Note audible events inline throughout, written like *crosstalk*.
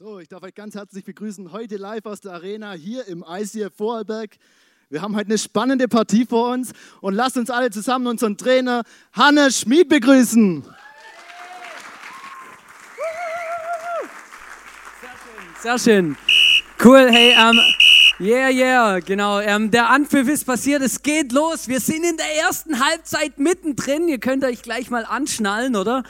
So, ich darf euch ganz herzlich begrüßen heute live aus der Arena hier im ICF Vorarlberg. Wir haben heute eine spannende Partie vor uns und lasst uns alle zusammen unseren Trainer Hannes Schmid begrüßen. Sehr schön. Cool, hey, ähm, yeah, yeah, genau. Ähm, der Anpfiff ist passiert, es geht los. Wir sind in der ersten Halbzeit mittendrin. Ihr könnt euch gleich mal anschnallen, oder?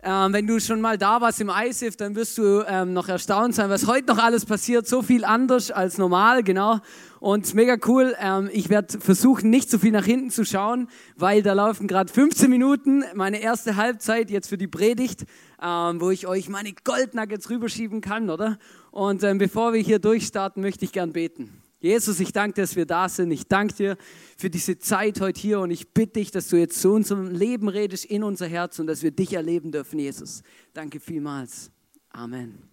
Ähm, wenn du schon mal da warst im ISIF, dann wirst du ähm, noch erstaunt sein, was heute noch alles passiert. So viel anders als normal, genau. Und mega cool. Ähm, ich werde versuchen, nicht so viel nach hinten zu schauen, weil da laufen gerade 15 Minuten, meine erste Halbzeit jetzt für die Predigt, ähm, wo ich euch meine Goldnuggets rüberschieben kann, oder? Und ähm, bevor wir hier durchstarten, möchte ich gern beten. Jesus, ich danke dir, dass wir da sind. Ich danke dir für diese Zeit heute hier und ich bitte dich, dass du jetzt zu unserem Leben redest, in unser Herz und dass wir dich erleben dürfen, Jesus. Danke vielmals. Amen.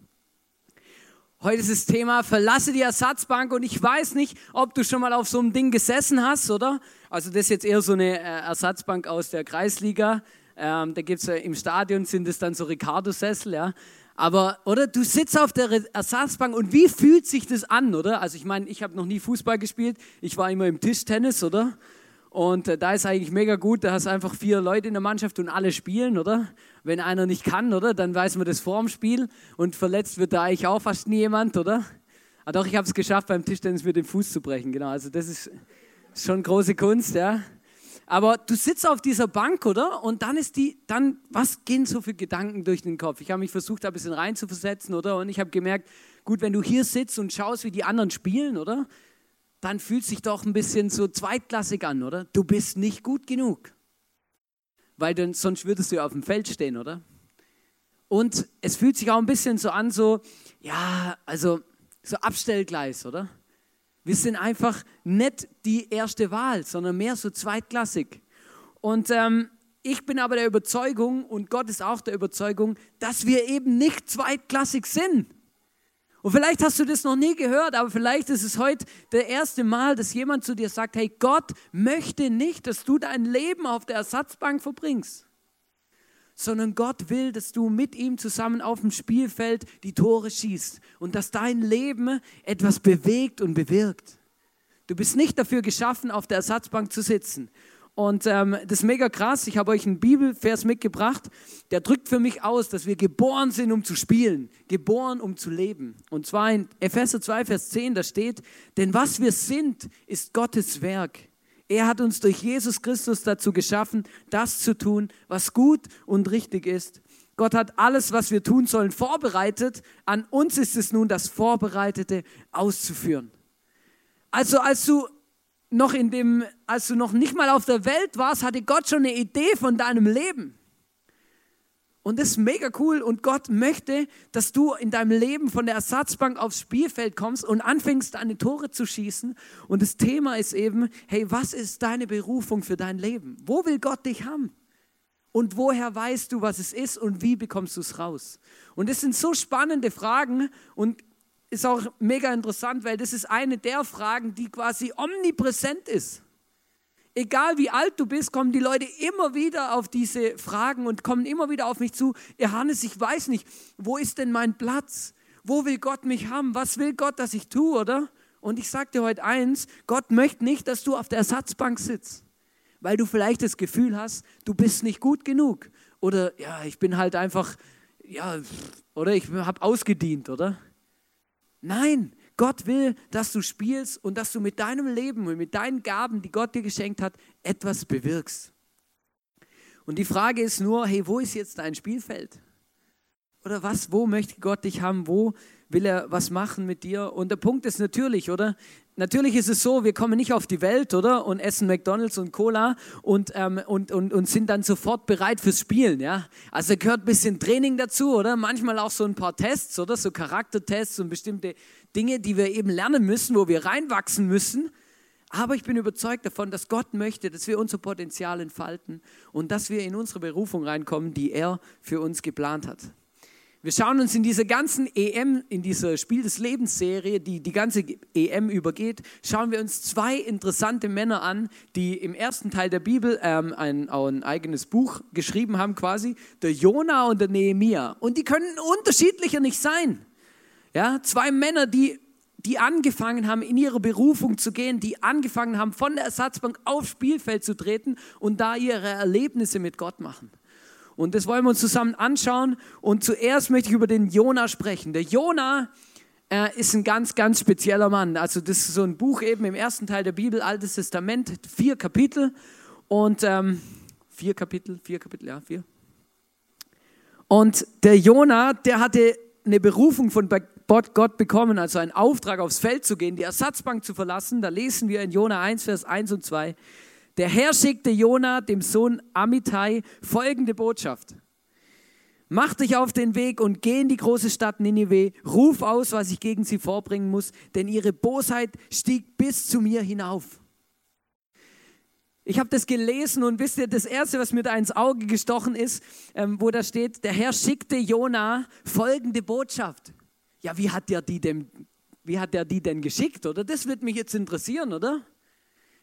Heute ist das Thema, verlasse die Ersatzbank und ich weiß nicht, ob du schon mal auf so einem Ding gesessen hast, oder? Also das ist jetzt eher so eine äh, Ersatzbank aus der Kreisliga. Ähm, da gibt es ja im Stadion sind es dann so Ricardo-Sessel, ja. Aber, oder, du sitzt auf der Ersatzbank und wie fühlt sich das an, oder? Also ich meine, ich habe noch nie Fußball gespielt, ich war immer im Tischtennis, oder? Und äh, da ist eigentlich mega gut, da hast einfach vier Leute in der Mannschaft und alle spielen, oder? Wenn einer nicht kann, oder? Dann weiß man das vor dem Spiel und verletzt wird da eigentlich auch fast nie jemand, oder? Ah, doch, ich habe es geschafft, beim Tischtennis mir den Fuß zu brechen, genau. Also das ist schon große Kunst, ja. Aber du sitzt auf dieser Bank, oder? Und dann ist die, dann, was gehen so für Gedanken durch den Kopf? Ich habe mich versucht, da ein bisschen reinzuversetzen, oder? Und ich habe gemerkt, gut, wenn du hier sitzt und schaust, wie die anderen spielen, oder? Dann fühlt sich doch ein bisschen so zweitklassig an, oder? Du bist nicht gut genug. Weil dann, sonst würdest du ja auf dem Feld stehen, oder? Und es fühlt sich auch ein bisschen so an, so, ja, also so Abstellgleis, oder? Wir sind einfach nicht die erste Wahl, sondern mehr so zweitklassig. Und ähm, ich bin aber der Überzeugung, und Gott ist auch der Überzeugung, dass wir eben nicht zweitklassig sind. Und vielleicht hast du das noch nie gehört, aber vielleicht ist es heute der erste Mal, dass jemand zu dir sagt, hey, Gott möchte nicht, dass du dein Leben auf der Ersatzbank verbringst sondern Gott will, dass du mit ihm zusammen auf dem Spielfeld die Tore schießt und dass dein Leben etwas bewegt und bewirkt. Du bist nicht dafür geschaffen, auf der Ersatzbank zu sitzen. Und ähm, das ist mega krass. Ich habe euch einen Bibelvers mitgebracht, der drückt für mich aus, dass wir geboren sind, um zu spielen, geboren, um zu leben. Und zwar in Epheser 2, Vers 10, da steht, denn was wir sind, ist Gottes Werk. Er hat uns durch Jesus Christus dazu geschaffen, das zu tun, was gut und richtig ist. Gott hat alles, was wir tun sollen, vorbereitet. An uns ist es nun, das Vorbereitete auszuführen. Also als du noch in dem, als du noch nicht mal auf der Welt warst, hatte Gott schon eine Idee von deinem Leben. Und das ist mega cool. Und Gott möchte, dass du in deinem Leben von der Ersatzbank aufs Spielfeld kommst und anfängst, deine Tore zu schießen. Und das Thema ist eben, hey, was ist deine Berufung für dein Leben? Wo will Gott dich haben? Und woher weißt du, was es ist und wie bekommst du es raus? Und das sind so spannende Fragen und ist auch mega interessant, weil das ist eine der Fragen, die quasi omnipräsent ist egal wie alt du bist, kommen die Leute immer wieder auf diese Fragen und kommen immer wieder auf mich zu. Johannes, ich weiß nicht, wo ist denn mein Platz? Wo will Gott mich haben? Was will Gott, dass ich tue, oder? Und ich sage dir heute eins, Gott möchte nicht, dass du auf der Ersatzbank sitzt, weil du vielleicht das Gefühl hast, du bist nicht gut genug. Oder ja, ich bin halt einfach, ja, oder ich habe ausgedient, oder? Nein, Gott will, dass du spielst und dass du mit deinem Leben und mit deinen Gaben, die Gott dir geschenkt hat, etwas bewirkst. Und die Frage ist nur, hey, wo ist jetzt dein Spielfeld? Oder was, wo möchte Gott dich haben? Wo will er was machen mit dir? Und der Punkt ist natürlich, oder? Natürlich ist es so, wir kommen nicht auf die Welt, oder? Und essen McDonalds und Cola und, ähm, und, und, und sind dann sofort bereit fürs Spielen, ja? Also gehört ein bisschen Training dazu, oder? Manchmal auch so ein paar Tests, oder? So Charaktertests und bestimmte Dinge, die wir eben lernen müssen, wo wir reinwachsen müssen. Aber ich bin überzeugt davon, dass Gott möchte, dass wir unser Potenzial entfalten und dass wir in unsere Berufung reinkommen, die er für uns geplant hat. Wir schauen uns in dieser ganzen EM, in dieser Spiel des Lebens Serie, die die ganze EM übergeht, schauen wir uns zwei interessante Männer an, die im ersten Teil der Bibel ähm, ein, ein eigenes Buch geschrieben haben quasi, der Jona und der Nehemia. Und die können unterschiedlicher nicht sein. Ja, zwei Männer, die die angefangen haben, in ihre Berufung zu gehen, die angefangen haben, von der Ersatzbank aufs Spielfeld zu treten und da ihre Erlebnisse mit Gott machen. Und das wollen wir uns zusammen anschauen. Und zuerst möchte ich über den Jona sprechen. Der Jona äh, ist ein ganz, ganz spezieller Mann. Also das ist so ein Buch eben im ersten Teil der Bibel, Altes Testament, vier Kapitel. Und ähm, vier Kapitel, vier Kapitel, ja, vier. Und der Jona, der hatte eine Berufung von Gott bekommen, also einen Auftrag aufs Feld zu gehen, die Ersatzbank zu verlassen. Da lesen wir in Jona 1, Vers 1 und 2. Der Herr schickte Jona, dem Sohn Amittai, folgende Botschaft. Mach dich auf den Weg und geh in die große Stadt Ninive, ruf aus, was ich gegen sie vorbringen muss, denn ihre Bosheit stieg bis zu mir hinauf. Ich habe das gelesen und wisst ihr, das Erste, was mir da ins Auge gestochen ist, ähm, wo da steht, der Herr schickte Jona folgende Botschaft. Ja, wie hat der die denn, wie hat der die denn geschickt, oder? Das wird mich jetzt interessieren, oder?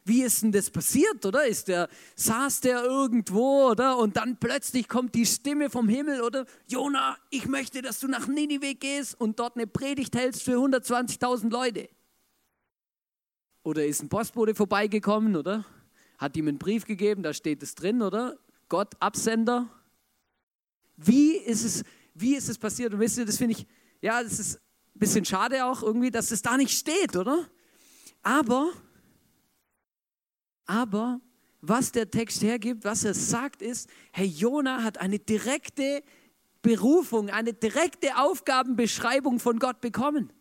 Wie ist denn das passiert, oder? Ist der, saß der irgendwo, oder? Und dann plötzlich kommt die Stimme vom Himmel, oder? Jona, ich möchte, dass du nach Ninive gehst und dort eine Predigt hältst für 120.000 Leute. Oder ist ein Postbote vorbeigekommen, oder? Hat ihm einen Brief gegeben, da steht es drin, oder? Gott, Absender. Wie ist es, wie ist es passiert? Und wisst ihr, das finde ich, ja, das ist ein bisschen schade auch irgendwie, dass es da nicht steht, oder? Aber aber was der Text hergibt, was er sagt, ist, Herr Jona hat eine direkte Berufung, eine direkte Aufgabenbeschreibung von Gott bekommen.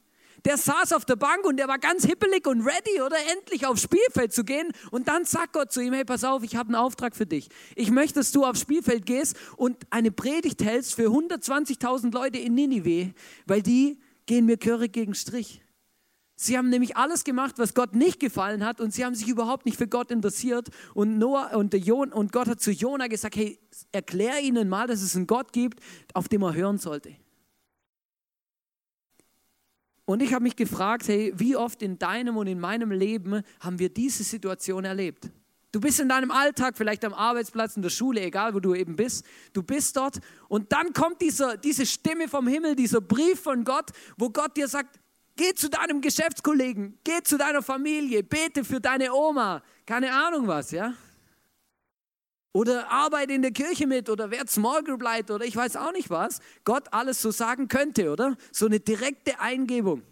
Der saß auf der Bank und der war ganz hippelig und ready, oder endlich aufs Spielfeld zu gehen. Und dann sagt Gott zu ihm: Hey, pass auf, ich habe einen Auftrag für dich. Ich möchte, dass du aufs Spielfeld gehst und eine Predigt hältst für 120.000 Leute in Ninive, weil die gehen mir körig gegen Strich. Sie haben nämlich alles gemacht, was Gott nicht gefallen hat und sie haben sich überhaupt nicht für Gott interessiert. Und, Noah und, Jon, und Gott hat zu Jona gesagt, hey, erklär ihnen mal, dass es einen Gott gibt, auf den man hören sollte. Und ich habe mich gefragt, hey, wie oft in deinem und in meinem Leben haben wir diese Situation erlebt? Du bist in deinem Alltag, vielleicht am Arbeitsplatz, in der Schule, egal wo du eben bist. Du bist dort und dann kommt dieser, diese Stimme vom Himmel, dieser Brief von Gott, wo Gott dir sagt, Geh zu deinem Geschäftskollegen, geh zu deiner Familie, bete für deine Oma, keine Ahnung was, ja? Oder arbeite in der Kirche mit oder werd Small Group Leiter oder ich weiß auch nicht was. Gott alles so sagen könnte, oder? So eine direkte Eingebung.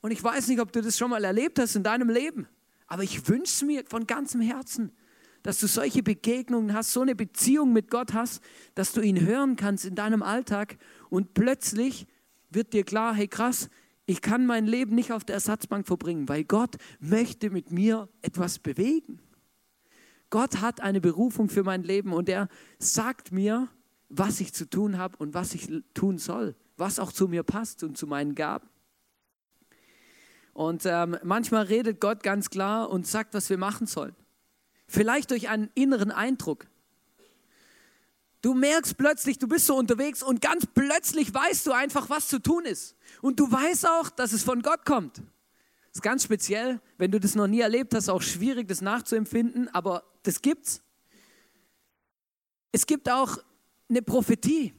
Und ich weiß nicht, ob du das schon mal erlebt hast in deinem Leben, aber ich wünsche mir von ganzem Herzen, dass du solche Begegnungen hast, so eine Beziehung mit Gott hast, dass du ihn hören kannst in deinem Alltag und plötzlich wird dir klar, hey krass, ich kann mein Leben nicht auf der Ersatzbank verbringen, weil Gott möchte mit mir etwas bewegen. Gott hat eine Berufung für mein Leben und er sagt mir, was ich zu tun habe und was ich tun soll, was auch zu mir passt und zu meinen Gaben. Und ähm, manchmal redet Gott ganz klar und sagt, was wir machen sollen. Vielleicht durch einen inneren Eindruck. Du merkst plötzlich, du bist so unterwegs und ganz plötzlich weißt du einfach, was zu tun ist. Und du weißt auch, dass es von Gott kommt. Das ist ganz speziell, wenn du das noch nie erlebt hast, auch schwierig, das nachzuempfinden, aber das gibt's. Es gibt auch eine Prophetie.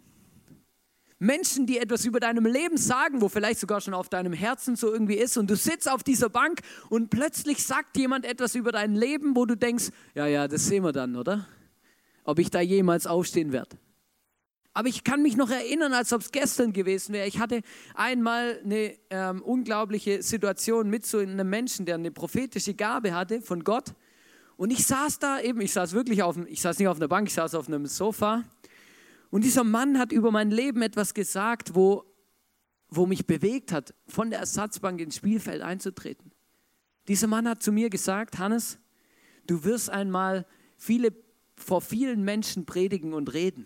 Menschen, die etwas über deinem Leben sagen, wo vielleicht sogar schon auf deinem Herzen so irgendwie ist und du sitzt auf dieser Bank und plötzlich sagt jemand etwas über dein Leben, wo du denkst, ja, ja, das sehen wir dann, oder? Ob ich da jemals aufstehen werde. Aber ich kann mich noch erinnern, als ob es gestern gewesen wäre. Ich hatte einmal eine ähm, unglaubliche Situation mit so einem Menschen, der eine prophetische Gabe hatte von Gott. Und ich saß da eben, ich saß wirklich auf, ich saß nicht auf einer Bank, ich saß auf einem Sofa. Und dieser Mann hat über mein Leben etwas gesagt, wo, wo mich bewegt hat, von der Ersatzbank ins Spielfeld einzutreten. Dieser Mann hat zu mir gesagt, Hannes, du wirst einmal viele vor vielen Menschen predigen und reden.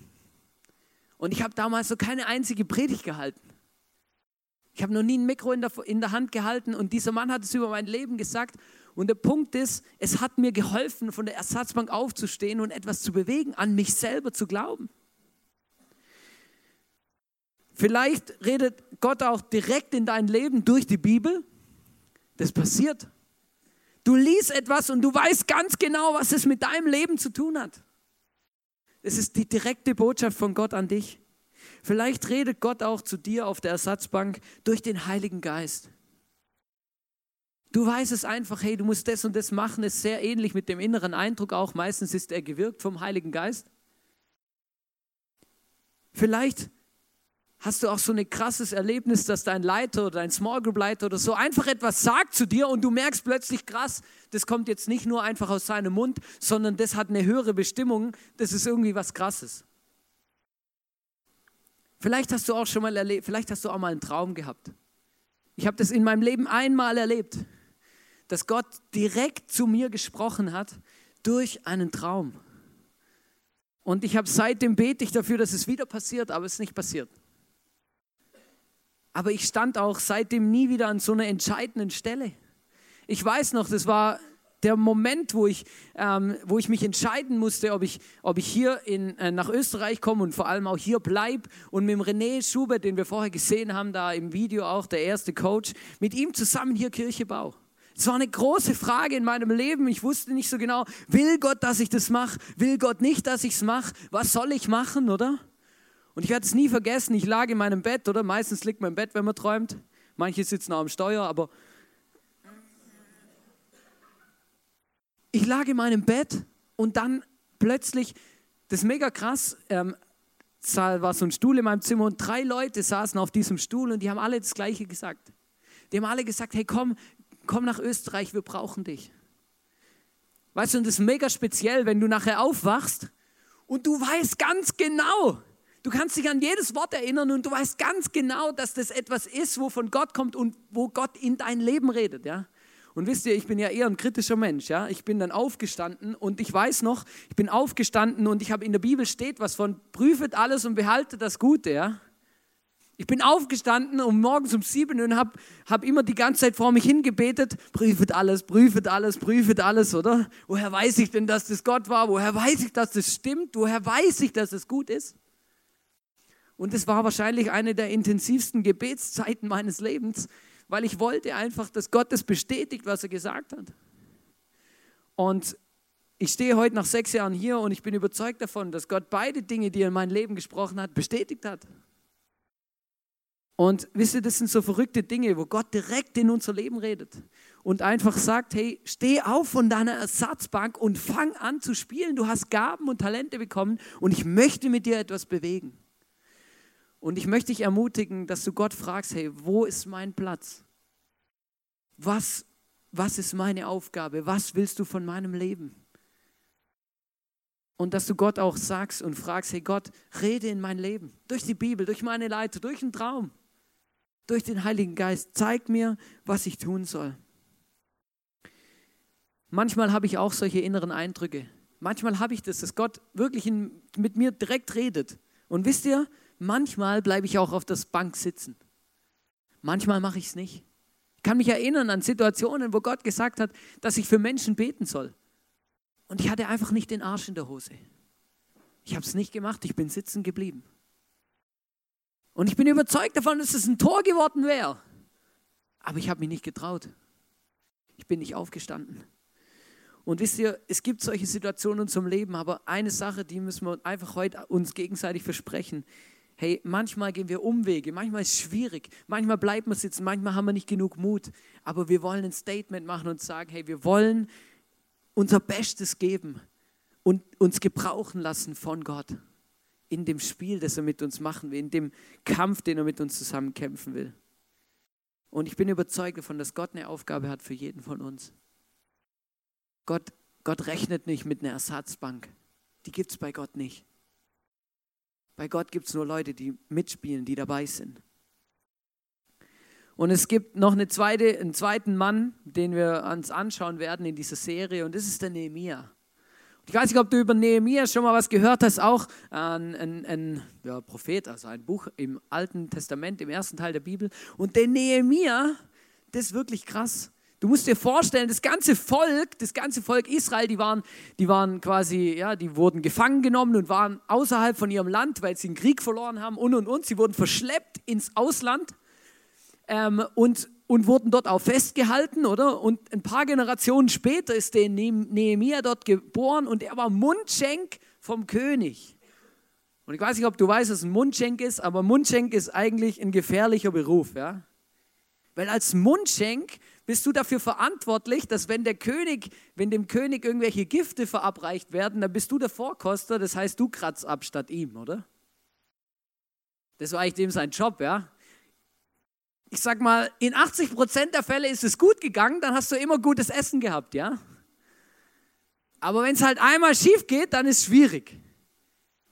Und ich habe damals so keine einzige Predigt gehalten. Ich habe noch nie ein Mikro in der, in der Hand gehalten und dieser Mann hat es über mein Leben gesagt. Und der Punkt ist, es hat mir geholfen, von der Ersatzbank aufzustehen und etwas zu bewegen, an mich selber zu glauben. Vielleicht redet Gott auch direkt in dein Leben durch die Bibel. Das passiert. Du liest etwas und du weißt ganz genau, was es mit deinem Leben zu tun hat. Es ist die direkte Botschaft von Gott an dich. Vielleicht redet Gott auch zu dir auf der Ersatzbank durch den Heiligen Geist. Du weißt es einfach, hey, du musst das und das machen, ist sehr ähnlich mit dem inneren Eindruck auch. Meistens ist er gewirkt vom Heiligen Geist. Vielleicht hast du auch so ein krasses Erlebnis, dass dein Leiter oder dein Small Group Leiter oder so einfach etwas sagt zu dir und du merkst plötzlich krass, das kommt jetzt nicht nur einfach aus seinem Mund, sondern das hat eine höhere Bestimmung, das ist irgendwie was krasses. Vielleicht hast du auch schon mal erlebt, vielleicht hast du auch mal einen Traum gehabt. Ich habe das in meinem Leben einmal erlebt, dass Gott direkt zu mir gesprochen hat durch einen Traum. Und ich habe seitdem bete ich dafür, dass es wieder passiert, aber es ist nicht passiert. Aber ich stand auch seitdem nie wieder an so einer entscheidenden Stelle. Ich weiß noch, das war der Moment, wo ich, ähm, wo ich mich entscheiden musste, ob ich, ob ich hier in, äh, nach Österreich komme und vor allem auch hier bleibe und mit dem René Schubert, den wir vorher gesehen haben, da im Video auch der erste Coach, mit ihm zusammen hier Kirche baue. Es war eine große Frage in meinem Leben. Ich wusste nicht so genau, will Gott, dass ich das mache? Will Gott nicht, dass ich es mache? Was soll ich machen, oder? Und ich werde es nie vergessen, ich lag in meinem Bett, oder? Meistens liegt man im Bett, wenn man träumt. Manche sitzen auch am Steuer, aber ich lag in meinem Bett und dann plötzlich, das ist mega krass, ähm, war so ein Stuhl in meinem Zimmer und drei Leute saßen auf diesem Stuhl und die haben alle das Gleiche gesagt. Die haben alle gesagt, hey komm, komm nach Österreich, wir brauchen dich. Weißt du, und das ist mega speziell, wenn du nachher aufwachst und du weißt ganz genau, Du kannst dich an jedes Wort erinnern und du weißt ganz genau, dass das etwas ist, wo von Gott kommt und wo Gott in dein Leben redet, ja. Und wisst ihr, ich bin ja eher ein kritischer Mensch, ja. Ich bin dann aufgestanden und ich weiß noch, ich bin aufgestanden und ich habe in der Bibel steht was von prüfet alles und behaltet das Gute, ja. Ich bin aufgestanden um morgens um sieben und habe hab immer die ganze Zeit vor mich hingebetet, prüfet alles, prüfet alles, prüfet alles, oder? Woher weiß ich denn, dass das Gott war? Woher weiß ich, dass das stimmt? Woher weiß ich, dass es gut ist? Und es war wahrscheinlich eine der intensivsten Gebetszeiten meines Lebens, weil ich wollte einfach, dass Gott das bestätigt, was er gesagt hat. Und ich stehe heute nach sechs Jahren hier und ich bin überzeugt davon, dass Gott beide Dinge, die er in mein Leben gesprochen hat, bestätigt hat. Und wisst ihr, das sind so verrückte Dinge, wo Gott direkt in unser Leben redet und einfach sagt, hey, steh auf von deiner Ersatzbank und fang an zu spielen. Du hast Gaben und Talente bekommen und ich möchte mit dir etwas bewegen. Und ich möchte dich ermutigen, dass du Gott fragst, hey, wo ist mein Platz? Was, was ist meine Aufgabe? Was willst du von meinem Leben? Und dass du Gott auch sagst und fragst, hey Gott, rede in mein Leben. Durch die Bibel, durch meine Leiter, durch einen Traum, durch den Heiligen Geist. Zeig mir, was ich tun soll. Manchmal habe ich auch solche inneren Eindrücke. Manchmal habe ich das, dass Gott wirklich in, mit mir direkt redet. Und wisst ihr, manchmal bleibe ich auch auf der Bank sitzen. Manchmal mache ich es nicht. Ich kann mich erinnern an Situationen, wo Gott gesagt hat, dass ich für Menschen beten soll. Und ich hatte einfach nicht den Arsch in der Hose. Ich habe es nicht gemacht, ich bin sitzen geblieben. Und ich bin überzeugt davon, dass es ein Tor geworden wäre. Aber ich habe mich nicht getraut. Ich bin nicht aufgestanden. Und wisst ihr, es gibt solche Situationen unserem Leben, aber eine Sache, die müssen wir einfach heute uns gegenseitig versprechen. Hey, manchmal gehen wir Umwege, manchmal ist es schwierig, manchmal bleiben wir sitzen, manchmal haben wir nicht genug Mut, aber wir wollen ein Statement machen und sagen, hey, wir wollen unser Bestes geben und uns gebrauchen lassen von Gott in dem Spiel, das er mit uns machen will, in dem Kampf, den er mit uns zusammen kämpfen will. Und ich bin überzeugt davon, dass Gott eine Aufgabe hat für jeden von uns. Gott, Gott rechnet nicht mit einer Ersatzbank. Die gibt es bei Gott nicht. Bei Gott gibt es nur Leute, die mitspielen, die dabei sind. Und es gibt noch eine zweite, einen zweiten Mann, den wir uns anschauen werden in dieser Serie, und das ist der Nehemia. Ich weiß nicht, ob du über Nehemia schon mal was gehört hast, auch ein, ein, ein ja, Prophet, also ein Buch im Alten Testament, im ersten Teil der Bibel. Und der Nehemia, das ist wirklich krass. Du musst dir vorstellen, das ganze Volk, das ganze Volk Israel, die waren, die waren quasi, ja, die wurden gefangen genommen und waren außerhalb von ihrem Land, weil sie einen Krieg verloren haben und und und. Sie wurden verschleppt ins Ausland ähm, und, und wurden dort auch festgehalten, oder? Und ein paar Generationen später ist der Nehemiah dort geboren und er war Mundschenk vom König. Und ich weiß nicht, ob du weißt, was ein Mundschenk ist, aber Mundschenk ist eigentlich ein gefährlicher Beruf, ja? Weil als Mundschenk bist du dafür verantwortlich, dass wenn der König, wenn dem König irgendwelche Gifte verabreicht werden, dann bist du der Vorkoster, das heißt, du kratzt ab statt ihm, oder? Das war eigentlich dem sein Job, ja? Ich sag mal, in 80 Prozent der Fälle ist es gut gegangen, dann hast du immer gutes Essen gehabt, ja? Aber wenn es halt einmal schief geht, dann ist es schwierig.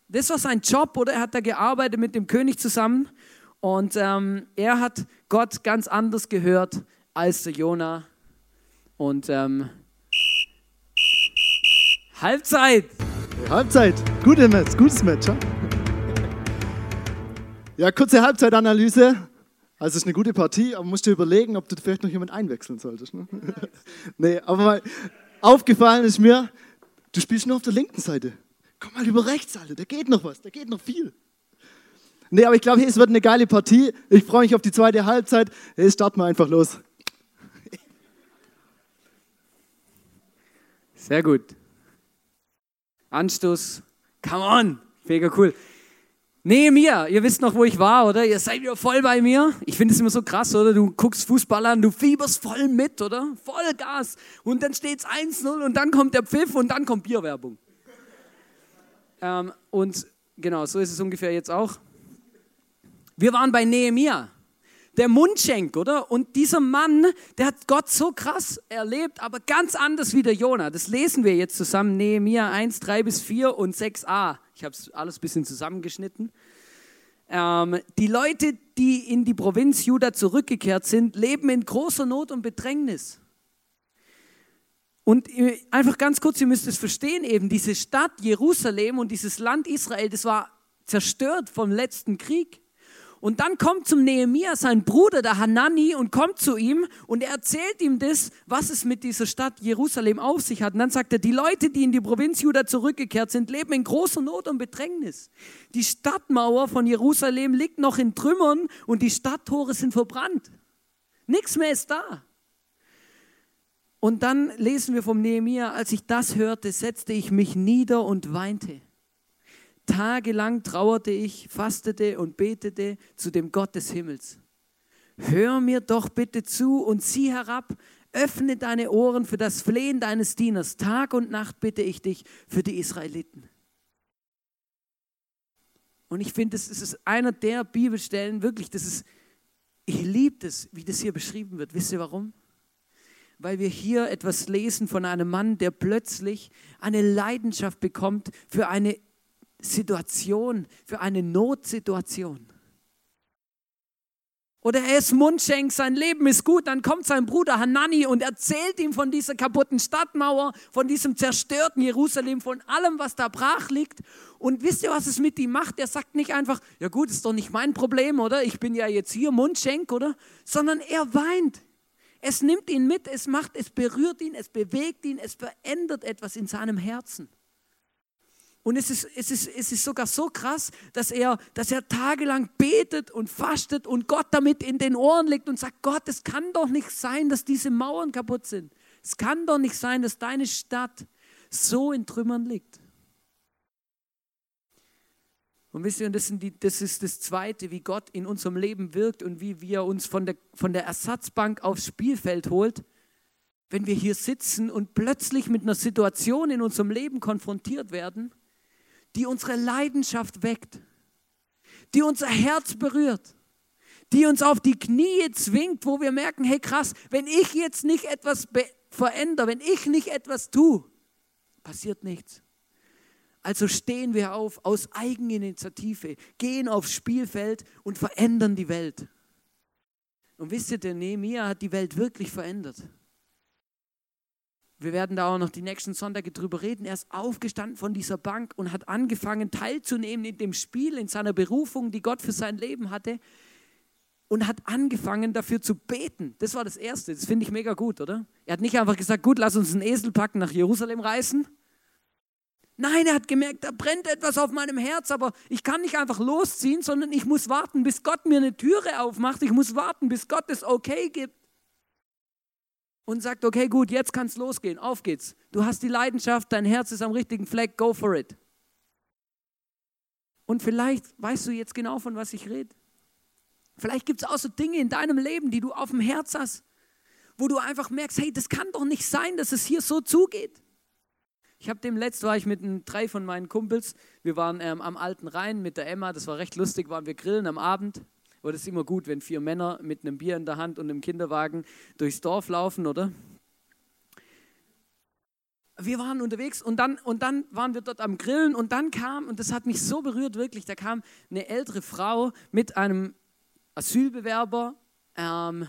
Das war sein Job, oder? Er hat da gearbeitet mit dem König zusammen und ähm, er hat Gott ganz anders gehört als der Jona. Und ähm, Halbzeit. Halbzeit. Gute Match, gutes Match. Ja, ja kurze Halbzeitanalyse. Also es ist eine gute Partie, aber musst dir überlegen, ob du vielleicht noch jemand einwechseln solltest. Ne? *laughs* nee, aber mal aufgefallen ist mir, du spielst nur auf der linken Seite. Komm mal über rechts, Alter, da geht noch was, da geht noch viel. Nee, aber ich glaube, es wird eine geile Partie. Ich freue mich auf die zweite Halbzeit. Hey, starten wir einfach los. Sehr gut. Anstoß. Come on. Mega cool. Nehemiah, ihr wisst noch, wo ich war, oder? Ihr seid wieder voll bei mir. Ich finde es immer so krass, oder? Du guckst Fußball an, du fieberst voll mit, oder? Voll Gas. Und dann steht es 1-0 und dann kommt der Pfiff und dann kommt Bierwerbung. Ähm, und genau, so ist es ungefähr jetzt auch. Wir waren bei Nehemia, der Mundschenk, oder? Und dieser Mann, der hat Gott so krass erlebt, aber ganz anders wie der Jona. Das lesen wir jetzt zusammen, Nehemia 1, 3 bis 4 und 6a. Ich habe es alles ein bisschen zusammengeschnitten. Ähm, die Leute, die in die Provinz Juda zurückgekehrt sind, leben in großer Not und Bedrängnis. Und einfach ganz kurz, ihr müsst es verstehen, eben diese Stadt Jerusalem und dieses Land Israel, das war zerstört vom letzten Krieg. Und dann kommt zum Nehemia sein Bruder, der Hanani, und kommt zu ihm und er erzählt ihm das, was es mit dieser Stadt Jerusalem auf sich hat. Und dann sagt er, die Leute, die in die Provinz Juda zurückgekehrt sind, leben in großer Not und Bedrängnis. Die Stadtmauer von Jerusalem liegt noch in Trümmern und die Stadttore sind verbrannt. Nichts mehr ist da. Und dann lesen wir vom Nehemia, als ich das hörte, setzte ich mich nieder und weinte. Tagelang trauerte ich, fastete und betete zu dem Gott des Himmels. Hör mir doch bitte zu und sieh herab, öffne deine Ohren für das Flehen deines Dieners. Tag und Nacht bitte ich dich für die Israeliten. Und ich finde, das ist einer der Bibelstellen, wirklich, das ist, ich liebe das, wie das hier beschrieben wird. Wisst ihr warum? Weil wir hier etwas lesen von einem Mann, der plötzlich eine Leidenschaft bekommt für eine Situation, für eine Notsituation. Oder er ist Mundschenk, sein Leben ist gut, dann kommt sein Bruder Hanani und erzählt ihm von dieser kaputten Stadtmauer, von diesem zerstörten Jerusalem, von allem, was da brach liegt. Und wisst ihr, was es mit ihm macht? Er sagt nicht einfach, ja gut, ist doch nicht mein Problem, oder? Ich bin ja jetzt hier Mundschenk, oder? Sondern er weint. Es nimmt ihn mit, es macht, es berührt ihn, es bewegt ihn, es verändert etwas in seinem Herzen. Und es ist, es, ist, es ist sogar so krass, dass er, dass er tagelang betet und fastet und Gott damit in den Ohren legt und sagt, Gott, es kann doch nicht sein, dass diese Mauern kaputt sind. Es kann doch nicht sein, dass deine Stadt so in Trümmern liegt. Und wisst ihr, das, die, das, ist das Zweite, wie Gott in unserem Leben wirkt und wie wir uns von der, von der Ersatzbank aufs Spielfeld holt, wenn wir hier sitzen und plötzlich mit einer Situation in unserem Leben konfrontiert werden, die unsere Leidenschaft weckt, die unser Herz berührt, die uns auf die Knie zwingt, wo wir merken, hey krass, wenn ich jetzt nicht etwas verändere, wenn ich nicht etwas tue, passiert nichts. Also stehen wir auf aus Eigeninitiative, gehen aufs Spielfeld und verändern die Welt. Und wisst ihr, der Nehemiah hat die Welt wirklich verändert. Wir werden da auch noch die nächsten Sonntage drüber reden. Er ist aufgestanden von dieser Bank und hat angefangen teilzunehmen in dem Spiel, in seiner Berufung, die Gott für sein Leben hatte. und hat angefangen dafür zu beten. Das war das Erste. Das finde ich mega gut, oder? Er hat nicht einfach gesagt, gut, lass uns einen Esel packen, nach Jerusalem reisen. Nein, er hat gemerkt, da brennt etwas auf meinem Herz, aber ich kann nicht einfach losziehen, sondern ich muss warten, bis Gott mir eine Türe aufmacht. Ich muss warten, bis Gott es okay gibt. Und sagt, okay, gut, jetzt kann es losgehen. Auf geht's. Du hast die Leidenschaft, dein Herz ist am richtigen Fleck, go for it. Und vielleicht weißt du jetzt genau, von was ich rede. Vielleicht gibt es auch so Dinge in deinem Leben, die du auf dem Herz hast, wo du einfach merkst, hey, das kann doch nicht sein, dass es hier so zugeht. Ich habe dem letzt war ich mit drei von meinen Kumpels. Wir waren ähm, am Alten Rhein mit der Emma. Das war recht lustig. Waren wir grillen am Abend. Aber das ist immer gut, wenn vier Männer mit einem Bier in der Hand und einem Kinderwagen durchs Dorf laufen, oder? Wir waren unterwegs und dann, und dann waren wir dort am Grillen und dann kam, und das hat mich so berührt wirklich, da kam eine ältere Frau mit einem Asylbewerber, ähm,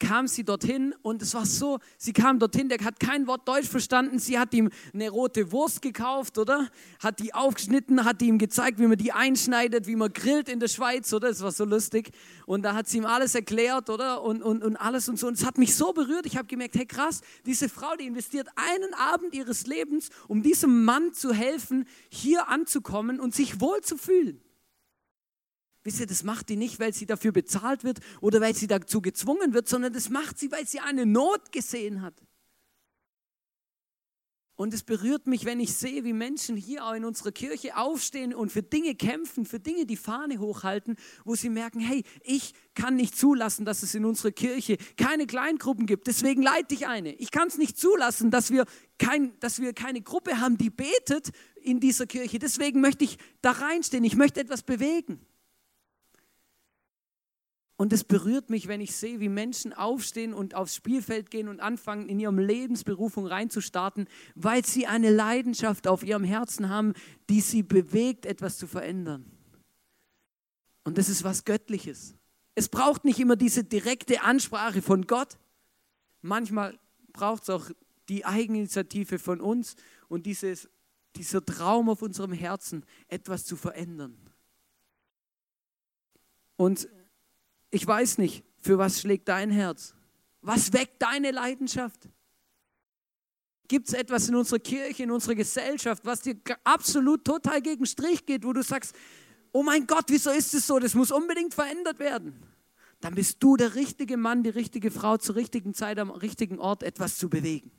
kam sie dorthin und es war so, sie kam dorthin, der hat kein Wort Deutsch verstanden, sie hat ihm eine rote Wurst gekauft, oder? Hat die aufgeschnitten, hat ihm gezeigt, wie man die einschneidet, wie man grillt in der Schweiz, oder? Das war so lustig. Und da hat sie ihm alles erklärt, oder? Und, und, und alles und so. Und es hat mich so berührt, ich habe gemerkt, hey krass, diese Frau, die investiert einen Abend ihres Lebens, um diesem Mann zu helfen, hier anzukommen und sich wohl zu fühlen. Wisst ihr, das macht die nicht, weil sie dafür bezahlt wird oder weil sie dazu gezwungen wird, sondern das macht sie, weil sie eine Not gesehen hat. Und es berührt mich, wenn ich sehe, wie Menschen hier auch in unserer Kirche aufstehen und für Dinge kämpfen, für Dinge die Fahne hochhalten, wo sie merken, hey, ich kann nicht zulassen, dass es in unserer Kirche keine Kleingruppen gibt. Deswegen leite ich eine. Ich kann es nicht zulassen, dass wir, kein, dass wir keine Gruppe haben, die betet in dieser Kirche. Deswegen möchte ich da reinstehen. Ich möchte etwas bewegen. Und es berührt mich, wenn ich sehe, wie Menschen aufstehen und aufs Spielfeld gehen und anfangen, in ihrem Lebensberufung reinzustarten, weil sie eine Leidenschaft auf ihrem Herzen haben, die sie bewegt, etwas zu verändern. Und das ist was Göttliches. Es braucht nicht immer diese direkte Ansprache von Gott. Manchmal braucht es auch die Eigeninitiative von uns und dieses, dieser Traum auf unserem Herzen, etwas zu verändern. Und ich weiß nicht, für was schlägt dein Herz? Was weckt deine Leidenschaft? Gibt es etwas in unserer Kirche, in unserer Gesellschaft, was dir absolut total gegen Strich geht, wo du sagst, oh mein Gott, wieso ist es so? Das muss unbedingt verändert werden. Dann bist du der richtige Mann, die richtige Frau zur richtigen Zeit am richtigen Ort, etwas zu bewegen.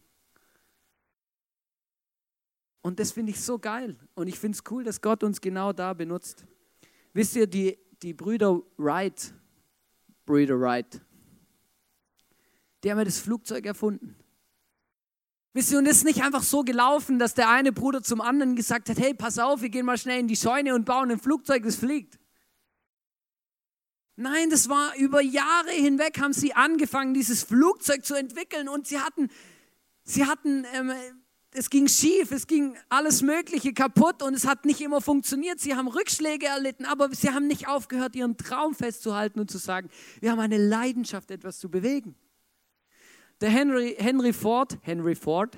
Und das finde ich so geil. Und ich finde es cool, dass Gott uns genau da benutzt. Wisst ihr, die, die Brüder Wright, Breeder Wright. Die haben ja das Flugzeug erfunden. Wisst ihr, und es ist nicht einfach so gelaufen, dass der eine Bruder zum anderen gesagt hat, hey, pass auf, wir gehen mal schnell in die Scheune und bauen ein Flugzeug, das fliegt. Nein, das war über Jahre hinweg, haben sie angefangen, dieses Flugzeug zu entwickeln und sie hatten, sie hatten ähm, es ging schief, es ging alles Mögliche kaputt und es hat nicht immer funktioniert. Sie haben Rückschläge erlitten, aber sie haben nicht aufgehört, ihren Traum festzuhalten und zu sagen, wir haben eine Leidenschaft, etwas zu bewegen. Der Henry, Henry Ford, Henry Ford,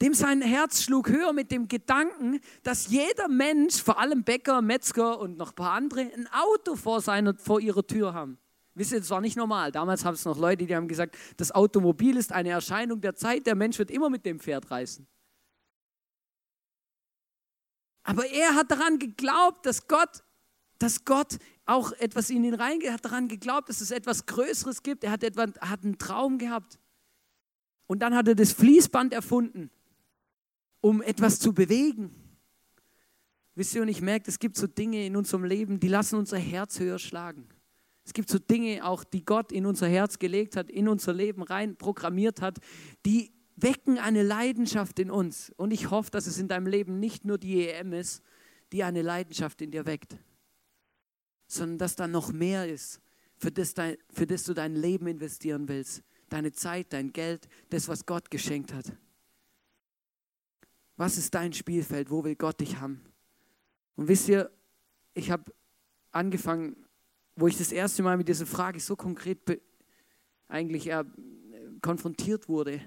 dem sein Herz schlug höher mit dem Gedanken, dass jeder Mensch, vor allem Bäcker, Metzger und noch ein paar andere, ein Auto vor, seiner, vor ihrer Tür haben. Wisst ihr, das war nicht normal. Damals haben es noch Leute, die haben gesagt, das Automobil ist eine Erscheinung der Zeit, der Mensch wird immer mit dem Pferd reisen. Aber er hat daran geglaubt, dass Gott, dass Gott auch etwas in ihn reingeht, Er hat daran geglaubt, dass es etwas Größeres gibt. Er hat, etwa, hat einen Traum gehabt. Und dann hat er das Fließband erfunden, um etwas zu bewegen. Wisst ihr, und ich merke, es gibt so Dinge in unserem Leben, die lassen unser Herz höher schlagen. Es gibt so Dinge auch, die Gott in unser Herz gelegt hat, in unser Leben rein programmiert hat, die wecken eine Leidenschaft in uns. Und ich hoffe, dass es in deinem Leben nicht nur die EM ist, die eine Leidenschaft in dir weckt, sondern dass da noch mehr ist, für das, dein, für das du dein Leben investieren willst. Deine Zeit, dein Geld, das, was Gott geschenkt hat. Was ist dein Spielfeld? Wo will Gott dich haben? Und wisst ihr, ich habe angefangen, wo ich das erste Mal mit dieser Frage so konkret eigentlich äh, konfrontiert wurde,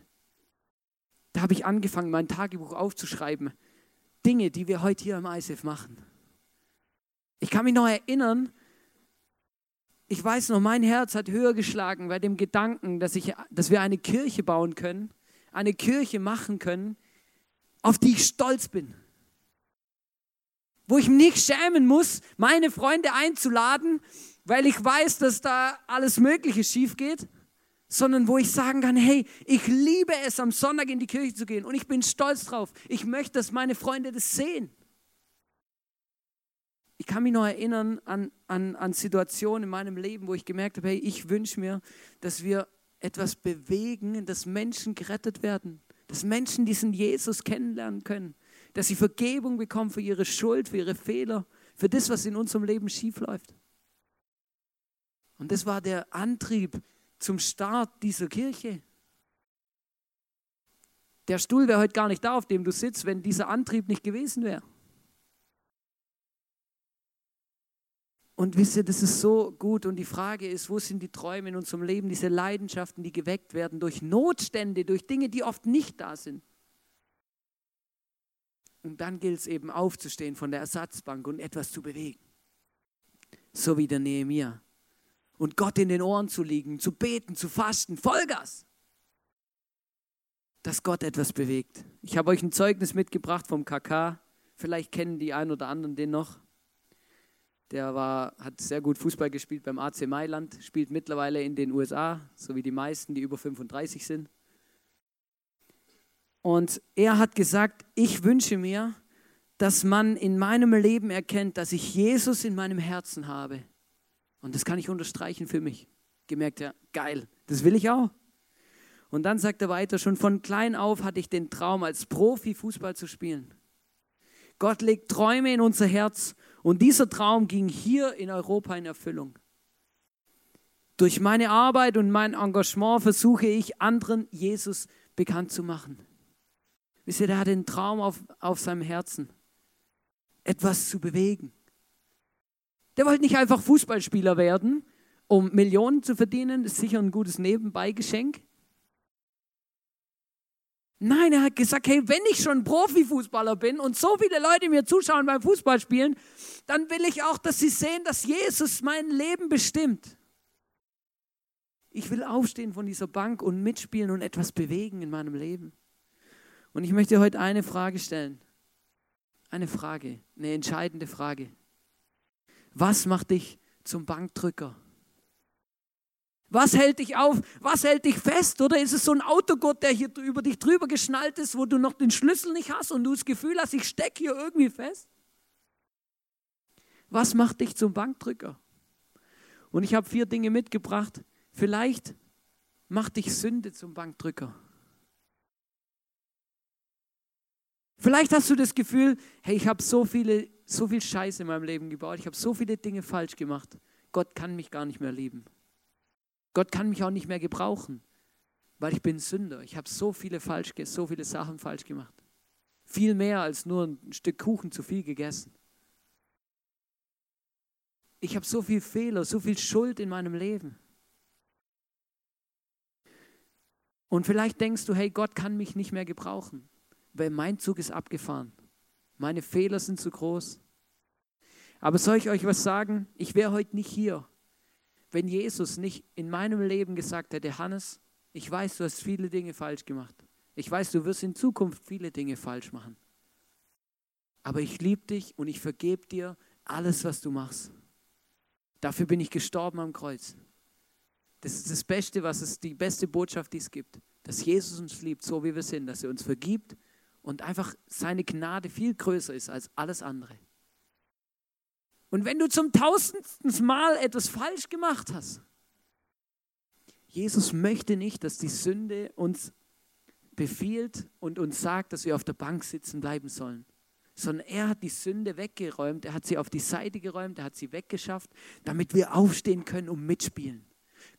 da habe ich angefangen, mein Tagebuch aufzuschreiben. Dinge, die wir heute hier im ISF machen. Ich kann mich noch erinnern, ich weiß noch, mein Herz hat höher geschlagen bei dem Gedanken, dass, ich, dass wir eine Kirche bauen können, eine Kirche machen können, auf die ich stolz bin. Wo ich mich nicht schämen muss, meine Freunde einzuladen, weil ich weiß, dass da alles Mögliche schief geht, sondern wo ich sagen kann, hey, ich liebe es, am Sonntag in die Kirche zu gehen und ich bin stolz drauf. Ich möchte, dass meine Freunde das sehen. Ich kann mich noch erinnern an, an, an Situationen in meinem Leben, wo ich gemerkt habe, hey, ich wünsche mir, dass wir etwas bewegen, dass Menschen gerettet werden, dass Menschen diesen Jesus kennenlernen können, dass sie Vergebung bekommen für ihre Schuld, für ihre Fehler, für das, was in unserem Leben schiefläuft. Und das war der Antrieb zum Start dieser Kirche. Der Stuhl wäre heute gar nicht da, auf dem du sitzt, wenn dieser Antrieb nicht gewesen wäre. Und wisst ihr, das ist so gut. Und die Frage ist, wo sind die Träume in unserem Leben, diese Leidenschaften, die geweckt werden durch Notstände, durch Dinge, die oft nicht da sind. Und dann gilt es eben aufzustehen von der Ersatzbank und etwas zu bewegen. So wie der Nehemiah. Und Gott in den Ohren zu liegen, zu beten, zu fasten, Vollgas. Dass Gott etwas bewegt. Ich habe euch ein Zeugnis mitgebracht vom KK. Vielleicht kennen die einen oder anderen den noch. Der war, hat sehr gut Fußball gespielt beim AC Mailand, spielt mittlerweile in den USA, so wie die meisten, die über 35 sind. Und er hat gesagt, ich wünsche mir, dass man in meinem Leben erkennt, dass ich Jesus in meinem Herzen habe. Und das kann ich unterstreichen für mich. Gemerkt, ja, geil, das will ich auch. Und dann sagt er weiter, schon von klein auf hatte ich den Traum, als Profi Fußball zu spielen. Gott legt Träume in unser Herz und dieser Traum ging hier in Europa in Erfüllung. Durch meine Arbeit und mein Engagement versuche ich anderen Jesus bekannt zu machen. Wisst ihr, der hat den Traum auf, auf seinem Herzen, etwas zu bewegen. Der wollte nicht einfach Fußballspieler werden, um Millionen zu verdienen, ist sicher ein gutes Nebenbeigeschenk. Nein, er hat gesagt, hey, wenn ich schon Profifußballer bin und so viele Leute mir zuschauen beim Fußballspielen, dann will ich auch, dass sie sehen, dass Jesus mein Leben bestimmt. Ich will aufstehen von dieser Bank und mitspielen und etwas bewegen in meinem Leben. Und ich möchte heute eine Frage stellen. Eine Frage, eine entscheidende Frage. Was macht dich zum Bankdrücker? Was hält dich auf? Was hält dich fest? Oder ist es so ein Autogott, der hier über dich drüber geschnallt ist, wo du noch den Schlüssel nicht hast und du das Gefühl hast, ich stecke hier irgendwie fest? Was macht dich zum Bankdrücker? Und ich habe vier Dinge mitgebracht. Vielleicht macht dich Sünde zum Bankdrücker. Vielleicht hast du das Gefühl, hey, ich habe so viele, so viel Scheiße in meinem Leben gebaut, ich habe so viele Dinge falsch gemacht. Gott kann mich gar nicht mehr lieben. Gott kann mich auch nicht mehr gebrauchen, weil ich bin Sünder. Ich habe so viele falsch, so viele Sachen falsch gemacht. Viel mehr als nur ein Stück Kuchen zu viel gegessen. Ich habe so viel Fehler, so viel Schuld in meinem Leben. Und vielleicht denkst du, hey, Gott kann mich nicht mehr gebrauchen, weil mein Zug ist abgefahren. Meine Fehler sind zu groß. Aber soll ich euch was sagen? Ich wäre heute nicht hier, wenn Jesus nicht in meinem Leben gesagt hätte, Hannes, ich weiß, du hast viele Dinge falsch gemacht. Ich weiß, du wirst in Zukunft viele Dinge falsch machen. Aber ich liebe dich und ich vergebe dir alles, was du machst. Dafür bin ich gestorben am Kreuz. Das ist das Beste, was es, die beste Botschaft, die es gibt. Dass Jesus uns liebt, so wie wir sind, dass er uns vergibt und einfach seine Gnade viel größer ist als alles andere. Und wenn du zum tausendsten Mal etwas falsch gemacht hast, Jesus möchte nicht, dass die Sünde uns befiehlt und uns sagt, dass wir auf der Bank sitzen bleiben sollen, sondern er hat die Sünde weggeräumt, er hat sie auf die Seite geräumt, er hat sie weggeschafft, damit wir aufstehen können und mitspielen.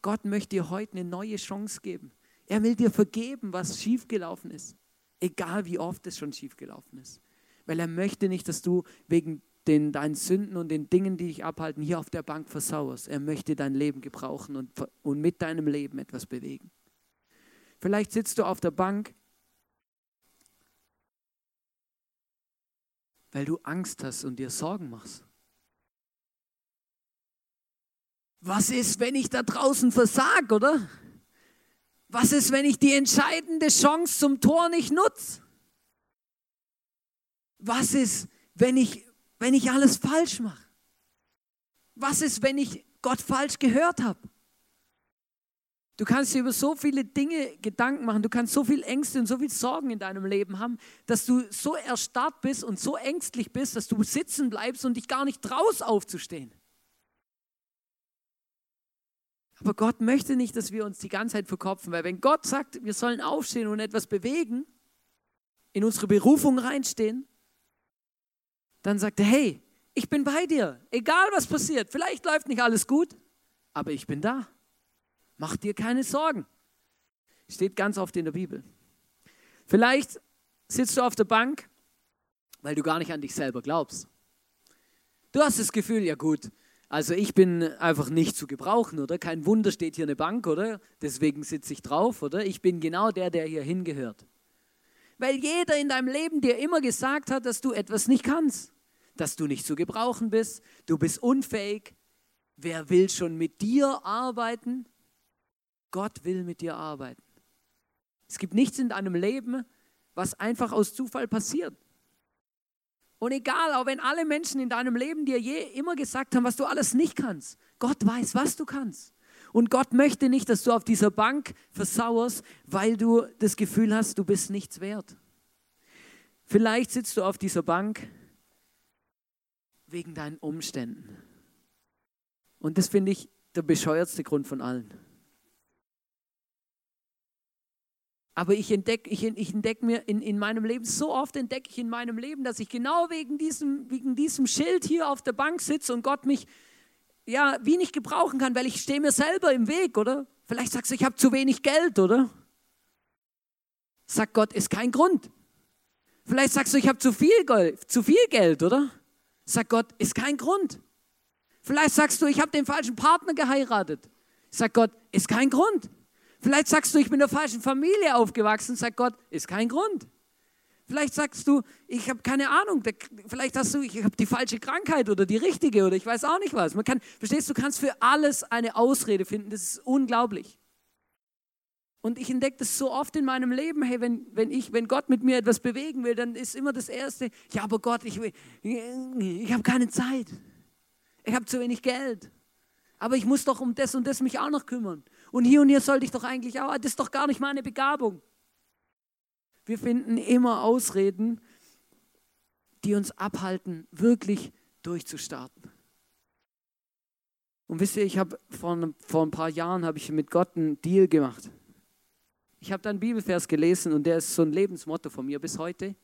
Gott möchte dir heute eine neue Chance geben. Er will dir vergeben, was schiefgelaufen ist, egal wie oft es schon schiefgelaufen ist, weil er möchte nicht, dass du wegen den, deinen Sünden und den Dingen, die dich abhalten, hier auf der Bank versauerst. Er möchte dein Leben gebrauchen und, und mit deinem Leben etwas bewegen. Vielleicht sitzt du auf der Bank, weil du Angst hast und dir Sorgen machst. Was ist, wenn ich da draußen versag, oder? Was ist, wenn ich die entscheidende Chance zum Tor nicht nutze? Was ist, wenn ich, wenn ich alles falsch mache? Was ist, wenn ich Gott falsch gehört habe? Du kannst dir über so viele Dinge Gedanken machen, du kannst so viel Ängste und so viel Sorgen in deinem Leben haben, dass du so erstarrt bist und so ängstlich bist, dass du sitzen bleibst und dich gar nicht traust aufzustehen. Aber Gott möchte nicht, dass wir uns die ganze Zeit verkopfen, weil wenn Gott sagt, wir sollen aufstehen und etwas bewegen, in unsere Berufung reinstehen, dann sagt er, hey, ich bin bei dir, egal was passiert. Vielleicht läuft nicht alles gut, aber ich bin da. Mach dir keine Sorgen. Steht ganz oft in der Bibel. Vielleicht sitzt du auf der Bank, weil du gar nicht an dich selber glaubst. Du hast das Gefühl, ja gut, also ich bin einfach nicht zu gebrauchen, oder? Kein Wunder steht hier eine Bank, oder? Deswegen sitze ich drauf, oder? Ich bin genau der, der hier hingehört. Weil jeder in deinem Leben dir immer gesagt hat, dass du etwas nicht kannst, dass du nicht zu gebrauchen bist, du bist unfähig. Wer will schon mit dir arbeiten? Gott will mit dir arbeiten. Es gibt nichts in deinem Leben, was einfach aus Zufall passiert. Und egal, auch wenn alle Menschen in deinem Leben dir je immer gesagt haben, was du alles nicht kannst, Gott weiß, was du kannst. Und Gott möchte nicht, dass du auf dieser Bank versauerst, weil du das Gefühl hast, du bist nichts wert. Vielleicht sitzt du auf dieser Bank wegen deinen Umständen. Und das finde ich der bescheuertste Grund von allen. Aber ich entdecke ich, ich entdeck mir in, in meinem Leben, so oft entdecke ich in meinem Leben, dass ich genau wegen diesem, wegen diesem Schild hier auf der Bank sitze und Gott mich ja wie nicht gebrauchen kann, weil ich stehe mir selber im Weg, oder? Vielleicht sagst du, ich habe zu wenig Geld, oder? Sagt Gott, ist kein Grund. Vielleicht sagst du, ich habe zu viel, zu viel Geld, oder? Sagt Gott, ist kein Grund. Vielleicht sagst du, ich habe den falschen Partner geheiratet. Sagt Gott, ist kein Grund. Vielleicht sagst du, ich bin in der falschen Familie aufgewachsen, sagt Gott, ist kein Grund. Vielleicht sagst du, ich habe keine Ahnung, vielleicht hast du, ich habe die falsche Krankheit oder die richtige oder ich weiß auch nicht was. Man kann, verstehst du, kannst für alles eine Ausrede finden, das ist unglaublich. Und ich entdecke das so oft in meinem Leben, hey, wenn, wenn, ich, wenn Gott mit mir etwas bewegen will, dann ist immer das Erste, ja, aber Gott, ich, ich habe keine Zeit. Ich habe zu wenig Geld. Aber ich muss doch um das und das mich auch noch kümmern. Und hier und hier sollte ich doch eigentlich auch, das ist doch gar nicht meine Begabung. Wir finden immer Ausreden, die uns abhalten, wirklich durchzustarten. Und wisst ihr, ich habe vor, vor ein paar Jahren habe ich mit Gott einen Deal gemacht. Ich habe da einen Bibelvers gelesen und der ist so ein Lebensmotto von mir bis heute.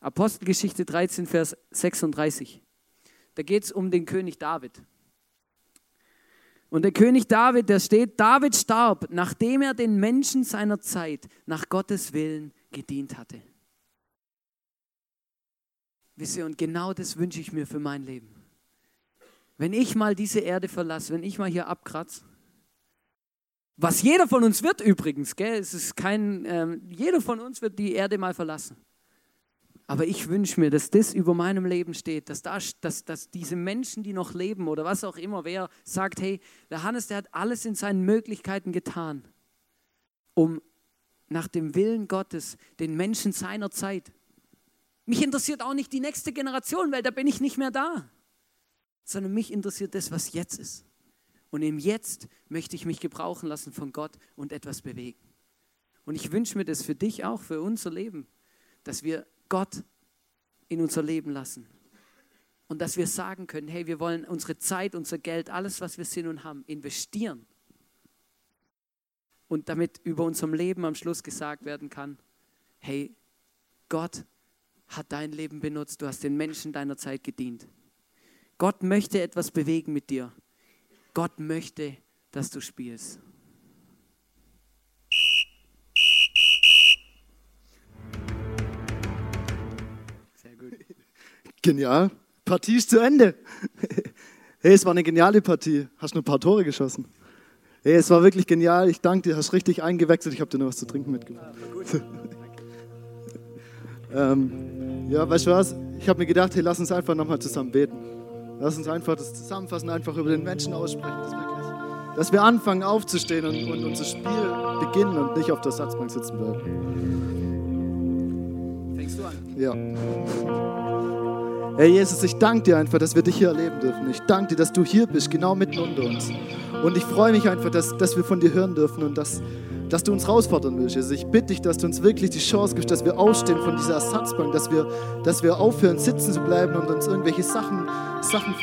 Apostelgeschichte 13, Vers 36. Da geht es um den König David. Und der König David, der steht, David starb, nachdem er den Menschen seiner Zeit nach Gottes Willen gedient hatte. Wisst ihr, und genau das wünsche ich mir für mein Leben. Wenn ich mal diese Erde verlasse, wenn ich mal hier abkratze, was jeder von uns wird übrigens, gell? Es ist kein, ähm, jeder von uns wird die Erde mal verlassen. Aber ich wünsche mir, dass das über meinem Leben steht, dass, da, dass, dass diese Menschen, die noch leben oder was auch immer, wer sagt, hey, der Hannes, der hat alles in seinen Möglichkeiten getan, um nach dem Willen Gottes den Menschen seiner Zeit. Mich interessiert auch nicht die nächste Generation, weil da bin ich nicht mehr da, sondern mich interessiert das, was jetzt ist. Und im Jetzt möchte ich mich gebrauchen lassen von Gott und etwas bewegen. Und ich wünsche mir das für dich auch, für unser Leben, dass wir Gott in unser Leben lassen. Und dass wir sagen können, hey, wir wollen unsere Zeit, unser Geld, alles, was wir sind und haben, investieren. Und damit über unserem Leben am Schluss gesagt werden kann, hey, Gott hat dein Leben benutzt, du hast den Menschen deiner Zeit gedient. Gott möchte etwas bewegen mit dir. Gott möchte, dass du spielst. Genial. Partie ist zu Ende. *laughs* Hey, es war eine geniale Partie. Hast nur ein paar Tore geschossen. Hey, es war wirklich genial. Ich danke dir. Hast richtig eingewechselt. Ich habe dir noch was zu trinken mitgebracht. *laughs* ähm, ja, weißt du was? Ich habe mir gedacht, hey, lass uns einfach nochmal zusammen beten. Lass uns einfach das zusammenfassen, einfach über den Menschen aussprechen, das wirklich, dass wir anfangen aufzustehen und, und unser Spiel beginnen und nicht auf der Satzbank sitzen bleiben. Fängst du an? Ja. Herr Jesus, ich danke dir einfach, dass wir dich hier erleben dürfen. Ich danke dir, dass du hier bist, genau mitten unter uns. Und ich freue mich einfach, dass, dass wir von dir hören dürfen und dass, dass du uns herausfordern willst. Jesus. Ich bitte dich, dass du uns wirklich die Chance gibst, dass wir aufstehen von dieser Ersatzbank, dass wir, dass wir aufhören, sitzen zu bleiben und uns irgendwelche Sachen, Sachen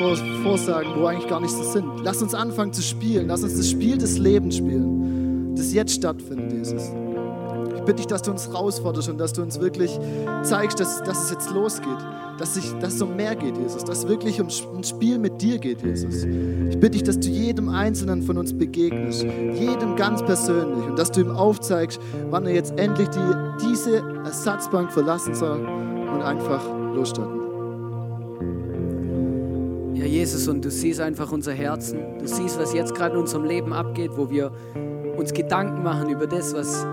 vorsagen, wo eigentlich gar nicht so sind. Lass uns anfangen zu spielen. Lass uns das Spiel des Lebens spielen, das jetzt stattfindet, Jesus. Ich bitte dich, dass du uns herausforderst und dass du uns wirklich zeigst, dass, dass es jetzt losgeht dass, ich, dass es um mehr geht, Jesus, dass es wirklich um ein Spiel mit dir geht, Jesus. Ich bitte dich, dass du jedem Einzelnen von uns begegnest, jedem ganz persönlich und dass du ihm aufzeigst, wann er jetzt endlich die, diese Ersatzbank verlassen soll und einfach losstarten. Ja, Jesus, und du siehst einfach unser Herzen. Du siehst, was jetzt gerade in unserem Leben abgeht, wo wir uns Gedanken machen über das, was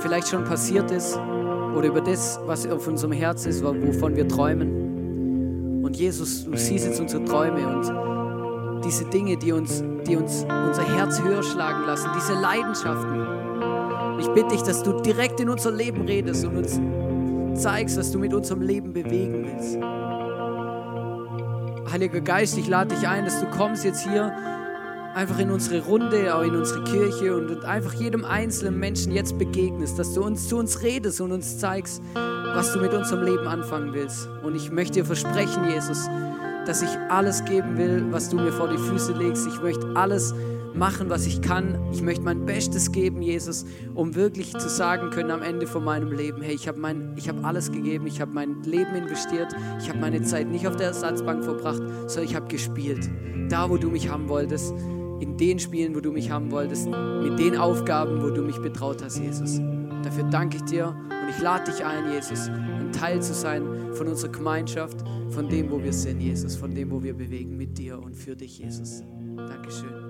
vielleicht schon passiert ist oder über das, was auf unserem Herz ist, wovon wir träumen. Und Jesus, du siehst jetzt unsere Träume und diese Dinge, die uns, die uns unser Herz höher schlagen lassen, diese Leidenschaften. Ich bitte dich, dass du direkt in unser Leben redest und uns zeigst, was du mit unserem Leben bewegen willst. Heiliger Geist, ich lade dich ein, dass du kommst jetzt hier einfach in unsere Runde, auch in unsere Kirche und einfach jedem einzelnen Menschen jetzt begegnest, dass du uns zu uns redest und uns zeigst, was du mit unserem Leben anfangen willst. Und ich möchte dir versprechen, Jesus, dass ich alles geben will, was du mir vor die Füße legst. Ich möchte alles machen, was ich kann. Ich möchte mein Bestes geben, Jesus, um wirklich zu sagen können am Ende von meinem Leben, hey, ich habe hab alles gegeben, ich habe mein Leben investiert, ich habe meine Zeit nicht auf der Ersatzbank verbracht, sondern ich habe gespielt. Da, wo du mich haben wolltest in den Spielen, wo du mich haben wolltest, mit den Aufgaben, wo du mich betraut hast, Jesus. Dafür danke ich dir und ich lade dich ein, Jesus, ein Teil zu sein von unserer Gemeinschaft, von dem, wo wir sind, Jesus, von dem, wo wir bewegen, mit dir und für dich, Jesus. Dankeschön.